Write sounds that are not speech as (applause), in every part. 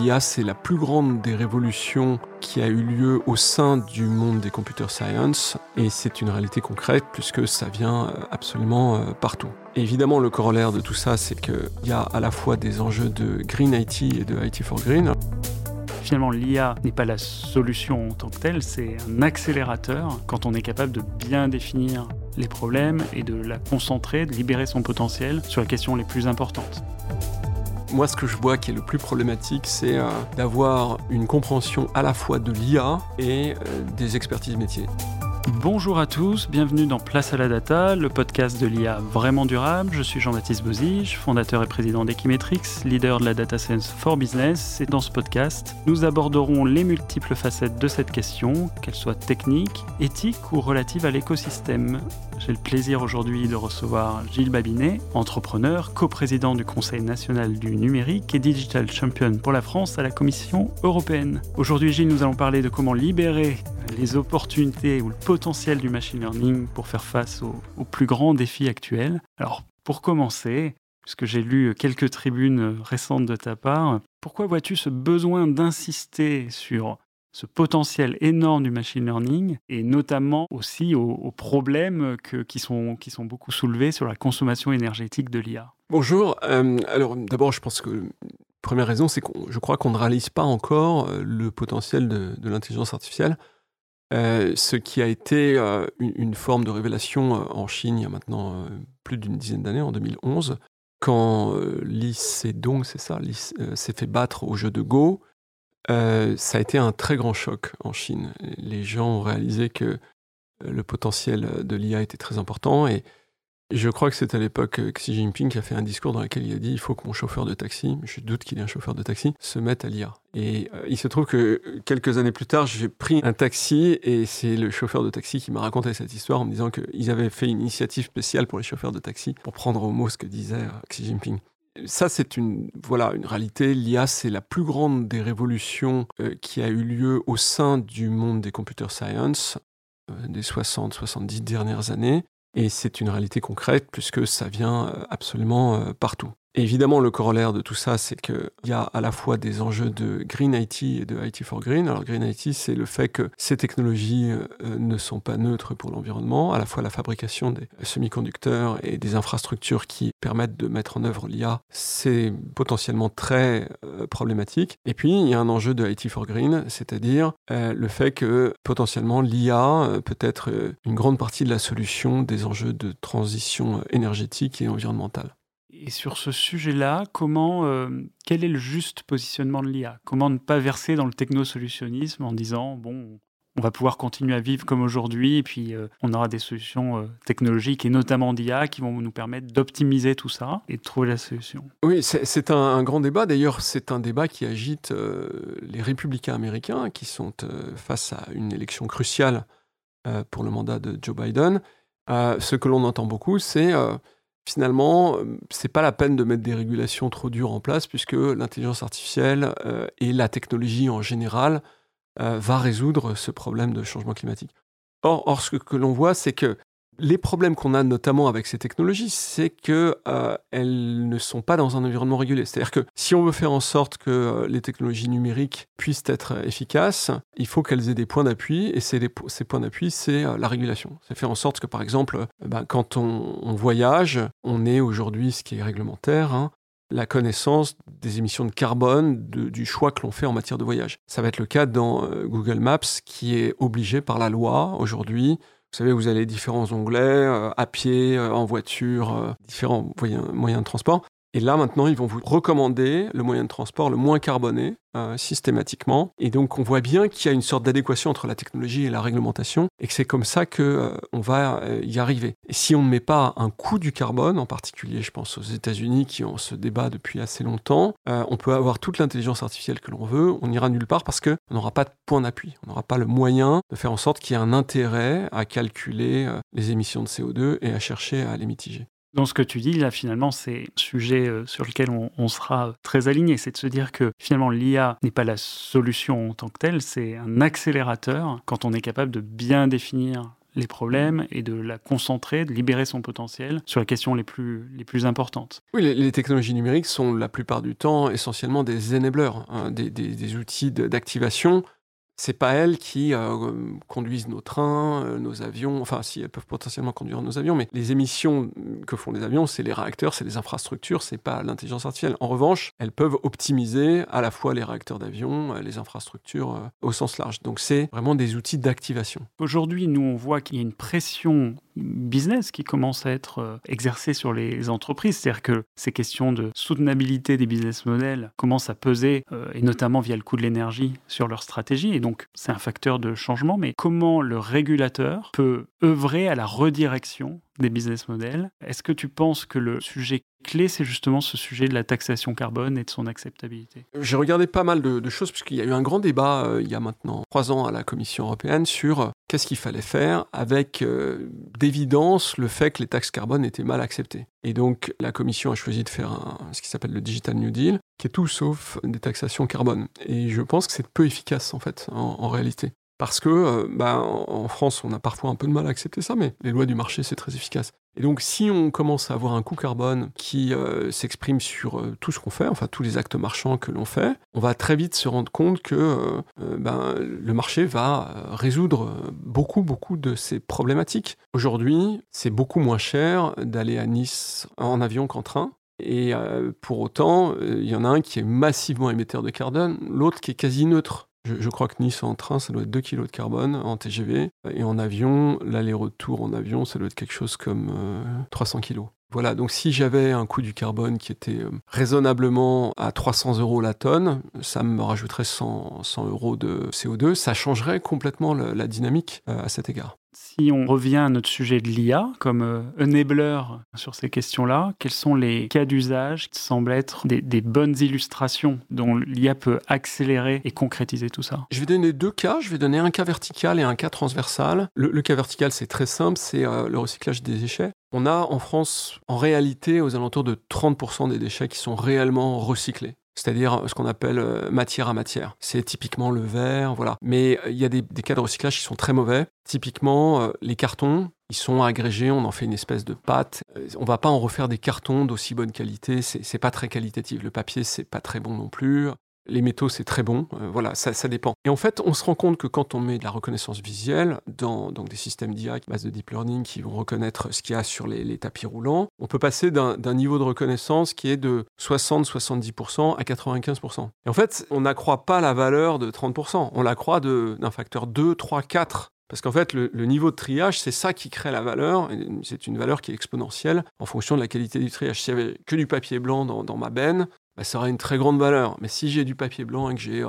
L'IA, c'est la plus grande des révolutions qui a eu lieu au sein du monde des computer science et c'est une réalité concrète puisque ça vient euh, absolument euh, partout. évidemment, le corollaire de tout ça, c'est qu'il y a à la fois des enjeux de Green IT et de IT for Green. Finalement, l'IA n'est pas la solution en tant que telle, c'est un accélérateur quand on est capable de bien définir les problèmes et de la concentrer, de libérer son potentiel sur les questions les plus importantes. Moi, ce que je vois qui est le plus problématique, c'est euh, d'avoir une compréhension à la fois de l'IA et euh, des expertises métiers. Bonjour à tous, bienvenue dans Place à la Data, le podcast de l'IA vraiment durable. Je suis Jean-Baptiste Bozige, fondateur et président d'Equimetrix, leader de la data science for business. Et dans ce podcast, nous aborderons les multiples facettes de cette question, qu'elles soient techniques, éthiques ou relatives à l'écosystème. J'ai le plaisir aujourd'hui de recevoir Gilles Babinet, entrepreneur, coprésident du Conseil national du numérique et digital champion pour la France à la Commission européenne. Aujourd'hui, Gilles, nous allons parler de comment libérer les opportunités ou le potentiel du machine learning pour faire face aux, plus grands défis actuels. Alors, pour commencer, puisque j'ai lu quelques tribunes récentes de ta part, pourquoi vois-tu ce besoin d'insister sur ce potentiel énorme du machine learning et notamment aussi aux, problèmes qui, sont, qui sont beaucoup soulevés sur la consommation énergétique de l'IA Bonjour. Euh, alors d'abord, je pense que première raison, c'est que je crois qu'on ne réalise pas encore euh, le potentiel de l'intelligence artificielle. Euh, ce qui a été euh, une, forme de révélation euh, en Chine il y a maintenant plus d'une dizaine d'années, en 2011, quand Li Sedong, c'est ça, s'est fait battre au jeu de Go. ça a été un très grand choc en Chine. Les gens ont réalisé que le potentiel de l'IA était très important et je crois que c'est à l'époque euh, Xi Jinping a fait un discours dans lequel il a dit il faut que mon chauffeur de taxi, je doute qu'il est un chauffeur de taxi, se mette à l'IA. Et euh, il se trouve que euh, quelques années plus tard, j'ai pris un taxi et c'est le chauffeur de taxi qui m'a raconté cette histoire en me disant qu'ils avaient fait une initiative spéciale pour les chauffeurs de taxi pour prendre au mot ce que disait Xi Jinping. Ça, c'est une, voilà, une réalité. L'IA, c'est la plus grande des révolutions qui a eu lieu au sein du monde des computer science des 60-70 dernières années. Et c'est une réalité concrète puisque ça vient euh, absolument euh, évidemment, le corollaire de tout ça, c'est qu'il y a à la fois des enjeux de Green IT et de IT for Green. Alors, Green IT, c'est le fait que ces technologies euh, ne sont pas neutres pour l'environnement, à la fois la fabrication des semi-conducteurs et des infrastructures qui permettent de mettre en œuvre l'IA, c'est potentiellement très euh, problématique. Et puis, il y a un enjeu de IT for Green, c'est-à-dire euh, le fait que potentiellement l'IA peut être une grande partie de la solution des enjeux de transition énergétique et environnementale. Et sur ce sujet-là, comment, euh, quel est le juste positionnement de l'IA Comment ne pas verser dans le technosolutionnisme en disant bon, on va pouvoir continuer à vivre comme aujourd'hui et puis euh, on aura des solutions euh, technologiques et notamment d'IA qui vont nous permettre d'optimiser tout ça et de trouver la solution? Oui, c'est un, grand débat. D'ailleurs, c'est un débat qui agite les républicains américains qui sont face à une élection cruciale pour le mandat de Joe Biden. ce que l'on entend beaucoup, c'est finalement, euh, c'est pas la peine de mettre des régulations trop dures en place puisque l'intelligence artificielle euh, et la technologie en général euh, va résoudre ce problème de changement climatique. Or, ce que l'on voit, c'est que les problèmes qu'on a notamment avec ces technologies, c'est qu'elles euh, ne sont pas dans un environnement régulé. C'est-à-dire que si on veut faire en sorte que euh, les technologies numériques puissent être efficaces, il faut qu'elles aient des points d'appui, et ces, points d'appui, c'est euh, la régulation. C'est faire en sorte que, par exemple, ben, quand on, voyage, on ait aujourd'hui ce qui est réglementaire, hein, la connaissance des émissions de carbone, du choix que l'on fait en matière de voyage. Ça va être le cas dans Google Maps, qui est obligé par la loi aujourd'hui vous savez, vous avez différents onglets, euh, à pied, euh, en voiture, euh, différents moyens de transport. Et là, maintenant, ils vont vous recommander le moyen de transport le moins carboné euh, systématiquement. Et donc, on voit bien qu'il y a une sorte d'adéquation entre la technologie et la réglementation et que c'est comme ça qu'on euh, on va euh, y arriver. Et si on ne met pas un coût du carbone, en particulier, je pense aux États-Unis qui ont ce débat depuis assez longtemps, on peut avoir toute l'intelligence artificielle que l'on veut, on n'ira nulle part parce qu'on n'aura pas de point d'appui. On n'aura pas le moyen de faire en sorte qu'il y ait un intérêt à calculer les émissions de CO2 et à chercher à les mitiger. Dans ce que tu dis, là, finalement, c'est un sujet euh, sur lequel on, sera très aligné. C'est de se dire que finalement, l'IA n'est pas la solution en tant que telle, c'est un accélérateur quand on est capable de bien définir les problèmes et de la concentrer, de libérer son potentiel sur les questions les plus, les plus importantes. Oui, les, technologies numériques sont la plupart du temps essentiellement des enablers, hein, des, des outils d'activation c'est pas elles qui euh, conduisent nos trains, euh, nos avions, enfin si elles peuvent potentiellement conduire nos avions, mais les émissions que font les avions, c'est les réacteurs, c'est les infrastructures, c'est pas l'intelligence artificielle. En revanche, elles peuvent optimiser à la fois les réacteurs d'avion, euh, les infrastructures au sens large. Donc c'est vraiment des outils d'activation. Aujourd'hui, nous on voit qu'il y a une pression business qui commence à être exercée sur les entreprises, c'est-à-dire que ces questions de soutenabilité des business models commencent à peser, et notamment via le coût de l'énergie, sur leur stratégie. Et donc c'est un facteur de changement, mais comment le régulateur peut œuvrer à la redirection des business models Est-ce que tu penses que le sujet clé, c'est justement ce sujet de la taxation carbone et de son acceptabilité? J'ai regardé pas mal de, choses, puisqu'il y a eu un grand débat euh, il y a maintenant trois ans à la Commission européenne sur euh, qu'est-ce qu'il fallait faire avec euh, d'évidence le fait que les taxes carbone étaient mal acceptées. Et donc la Commission a choisi de faire ce qui s'appelle le Digital New Deal, qui est tout sauf des taxations carbone. Et je pense que c'est peu efficace en fait, en réalité. Parce que euh, bah, en France, on a parfois un peu de mal à accepter ça, mais les lois du marché, c'est très efficace. Et donc, si on commence à avoir un coût carbone qui euh, s'exprime sur euh, tout ce qu'on fait, enfin tous les actes marchands que l'on fait, on va très vite se rendre compte que ben, le marché va résoudre beaucoup, beaucoup de ces problématiques. Aujourd'hui, c'est beaucoup moins cher d'aller à Nice en avion qu'en train. Et pour autant, il y en a un qui est massivement émetteur de carbone, l'autre qui est quasi neutre. Je, crois que Nice en train, ça doit être 2 kg de carbone en TGV. Et en avion, l'aller-retour en avion, ça doit être quelque chose comme 300 euh, kg. Voilà, donc si j'avais un coût du carbone qui était euh, raisonnablement à 300 euros la tonne, ça me rajouterait 100, euros de CO2. Ça changerait complètement la, dynamique euh, à cet égard. Si on revient à notre sujet de l'IA comme euh, enabler sur ces questions-là, quels sont les cas d'usage qui semblent être des, bonnes illustrations dont l'IA peut accélérer et concrétiser tout ça? Je vais donner deux cas. Je vais donner un cas vertical et un cas transversal. Le, cas vertical, c'est très simple, c'est euh, le recyclage des déchets. On a en France, en réalité, aux alentours de 30% des déchets qui sont réellement recyclés c'est-à-dire ce qu'on appelle euh, matière à matière. C'est typiquement le verre, voilà. Mais euh, il y a des, cas de recyclage qui sont très mauvais. Typiquement, euh, les cartons, ils sont agrégés, on en fait une espèce de pâte. On va pas en refaire des cartons d'aussi bonne qualité, c'est pas très qualitatif. Le papier, c'est pas très bon non plus. Les métaux, c'est très bon. Euh, voilà, ça, ça, dépend. Et en fait, on se rend compte que quand on met de la reconnaissance visuelle dans donc des systèmes d'IA, base de deep learning, qui vont reconnaître ce qu'il y a sur les, tapis roulants, on peut passer d'un niveau de reconnaissance qui est de 60-70% à 95%. Et en fait, on n'accroît pas la valeur de 30%, on l'accroît d'un facteur 2, 3, 4. Parce qu'en fait, le, niveau de triage, c'est ça qui crée la valeur. C'est une valeur qui est exponentielle en fonction de la qualité du triage. S'il n'y avait que du papier blanc dans, dans ma benne, bah, ça aura une très grande valeur. Mais si j'ai du papier blanc et que j'ai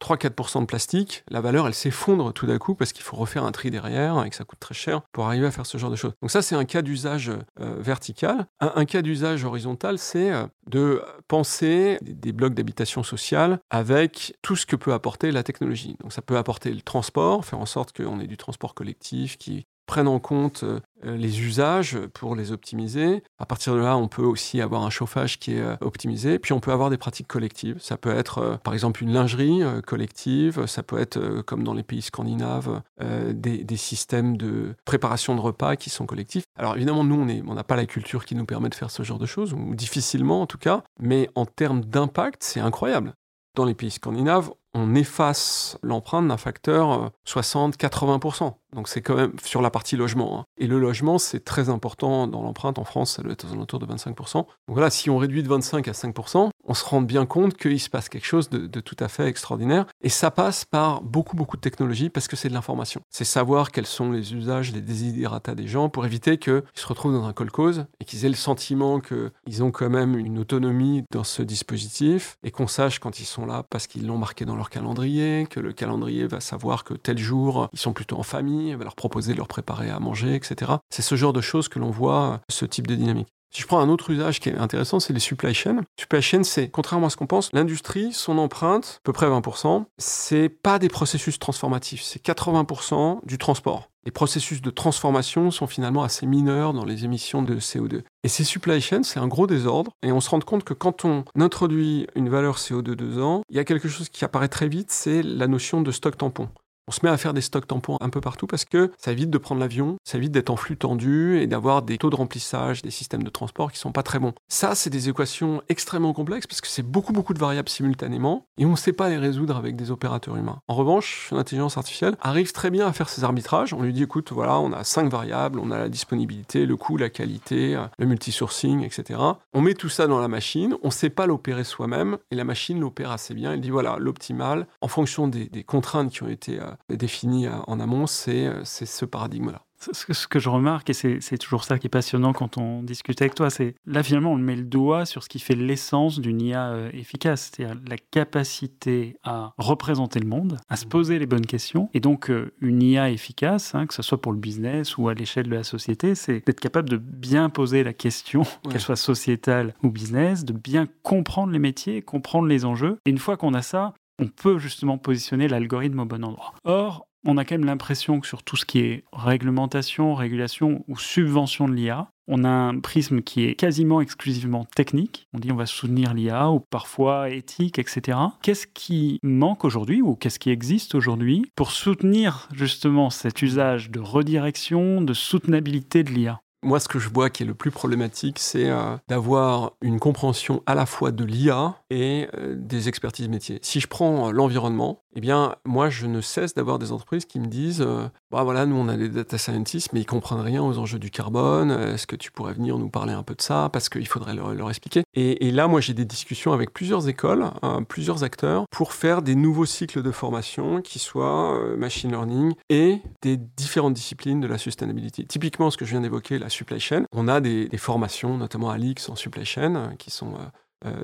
3-4% euh, de plastique, la valeur, elle s'effondre tout d'un coup parce qu'il faut refaire un tri derrière et que ça coûte très cher pour arriver à faire ce genre de choses. Donc ça, c'est un cas d'usage euh, vertical. Un, cas d'usage horizontal, c'est euh, de penser des, blocs d'habitation sociale avec tout ce que peut apporter la technologie. Donc ça peut apporter le transport, faire en sorte qu'on ait du transport collectif qui prennent en compte euh, les usages pour les optimiser. À partir de là, on peut aussi avoir un chauffage qui est euh, optimisé. Puis on peut avoir des pratiques collectives. Ça peut être euh, par exemple une lingerie collective. Ça peut être comme dans les pays scandinaves des, des, systèmes de préparation de repas qui sont collectifs. Alors évidemment, nous, on n'a pas la culture qui nous permet de faire ce genre de choses, ou difficilement en tout cas. Mais en termes d'impact, c'est incroyable. Dans les pays scandinaves, on efface l'empreinte d'un facteur 60-80%. Donc c'est quand même sur la partie logement. Hein. Et le logement, c'est très important dans l'empreinte. En France, ça doit être aux alentours de 25%. Donc voilà, si on réduit de 25 à 5%, on se rend bien compte qu'il se passe quelque chose de, tout à fait extraordinaire. Et ça passe par beaucoup, beaucoup de technologies parce que c'est de l'information. C'est savoir quels sont les usages, les désidératas des gens pour éviter qu'ils se retrouvent dans un call-cause et qu'ils aient le sentiment qu'ils ont quand même une autonomie dans ce dispositif et qu'on sache quand ils sont là parce qu'ils l'ont marqué dans leur calendrier, que le calendrier va savoir que tel jour, ils sont plutôt en famille, va leur proposer de leur préparer à manger, etc. C'est ce genre de choses que l'on voit, ce type de dynamique. Si je prends un autre usage qui est intéressant, c'est les supply chains. Supply chain, c'est, contrairement à ce qu'on pense, l'industrie, son empreinte, à peu près 20%, c'est pas des processus transformatifs, c'est 80% du transport. Les processus de transformation sont finalement assez mineurs dans les émissions de CO2. Et ces supply chains, c'est un gros désordre. Et on se rend compte que quand on introduit une valeur CO2 dedans, il y a quelque chose qui apparaît très vite, c'est la notion de stock tampon. On se met à faire des stocks tampons un peu partout parce que ça évite de prendre l'avion, ça évite d'être en flux tendu et d'avoir des taux de remplissage, des systèmes de transport qui sont pas très bons. Ça, c'est des équations extrêmement complexes parce que c'est beaucoup, beaucoup de variables simultanément et on ne sait pas les résoudre avec des opérateurs humains. En revanche, l'intelligence artificielle arrive très bien à faire ces arbitrages. On lui dit, écoute, voilà, on a cinq variables, on a la disponibilité, le coût, la qualité, le multisourcing, etc. On met tout ça dans la machine, on ne sait pas l'opérer soi-même et la machine l'opère assez bien. Elle dit, voilà, l'optimal, en fonction des, contraintes qui ont été euh, définies euh, en amont, euh, c'est ce paradigme-là. Ce que je remarque, et c'est toujours ça qui est passionnant quand on discute avec toi, c'est là finalement on met le doigt sur ce qui fait l'essence d'une IA euh, efficace, c'est-à-dire la capacité à représenter le monde, à se mmh. poser les bonnes questions. Et donc euh, une IA efficace, hein, que ce soit pour le business ou à l'échelle de la société, c'est d'être capable de bien poser la question, qu'elle soit sociétale ou business, de bien comprendre les métiers, comprendre les enjeux. Et une fois qu'on a ça, on peut justement positionner l'algorithme au bon endroit. Or, on a quand même l'impression que sur tout ce qui est réglementation, régulation ou subvention de l'IA, on a un prisme qui est quasiment exclusivement technique. On dit on va soutenir l'IA ou parfois éthique, etc. Qu'est-ce qui manque aujourd'hui ou qu'est-ce qui existe aujourd'hui pour soutenir justement cet usage de redirection, de soutenabilité de l'IA moi, ce que je vois qui est le plus problématique, c'est euh, d'avoir une compréhension à la fois de l'IA et euh, des expertises métiers. Si je prends euh, l'environnement, eh bien, moi, je ne cesse d'avoir des entreprises qui me disent bah voilà, nous, on a des data scientists, mais ils comprennent rien aux enjeux du carbone. Est-ce que tu pourrais venir nous parler un peu de ça? Parce qu'il faudrait leur, expliquer. Et, là, moi, j'ai des discussions avec plusieurs écoles, plusieurs acteurs, pour faire des nouveaux cycles de formation qui soient machine learning et des différentes disciplines de la sustainability. Typiquement, ce que je viens d'évoquer, supply chain, on a des, formations, notamment à l'IX en supply chain, qui sont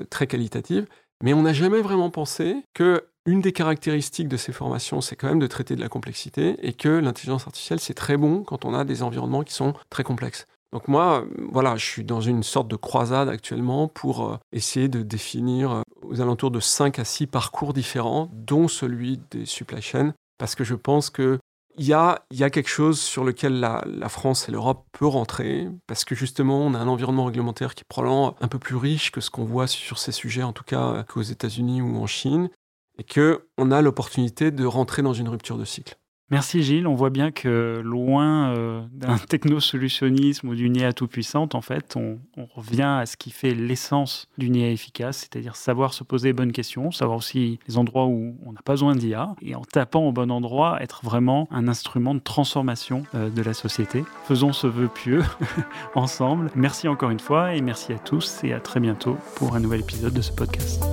très qualitatives, mais on n'a jamais vraiment pensé que une des caractéristiques de ces formations, c'est quand même de traiter de la complexité et que l'intelligence artificielle, c'est très bon quand on a des environnements qui sont très complexes. Donc moi, voilà, je suis dans une sorte de croisade actuellement pour euh, essayer de définir euh, aux alentours de 5 à 6 parcours différents, dont celui des supply chains, parce que je pense que il y a, quelque chose sur lequel la, France et l'Europe peut rentrer, parce que justement, on a un environnement réglementaire qui est probablement un peu plus riche que ce qu'on voit sur ces sujets, en tout cas euh, qu'aux États-Unis ou en Chine, et qu'on a l'opportunité de rentrer dans une rupture de cycle. Merci Gilles. On voit bien que loin euh, d'un (laughs) technosolutionnisme ou d'une IA tout-puissante, en fait, on, revient à ce qui fait l'essence d'une IA efficace, c'est-à-dire savoir se poser les bonnes questions, savoir aussi les endroits où on n'a pas besoin d'IA, et en tapant au bon endroit, être vraiment un instrument de transformation euh, de la société. Faisons ce vœu pieux (laughs) ensemble. Merci encore une fois, et merci à tous, et à très bientôt pour un nouvel épisode de ce podcast.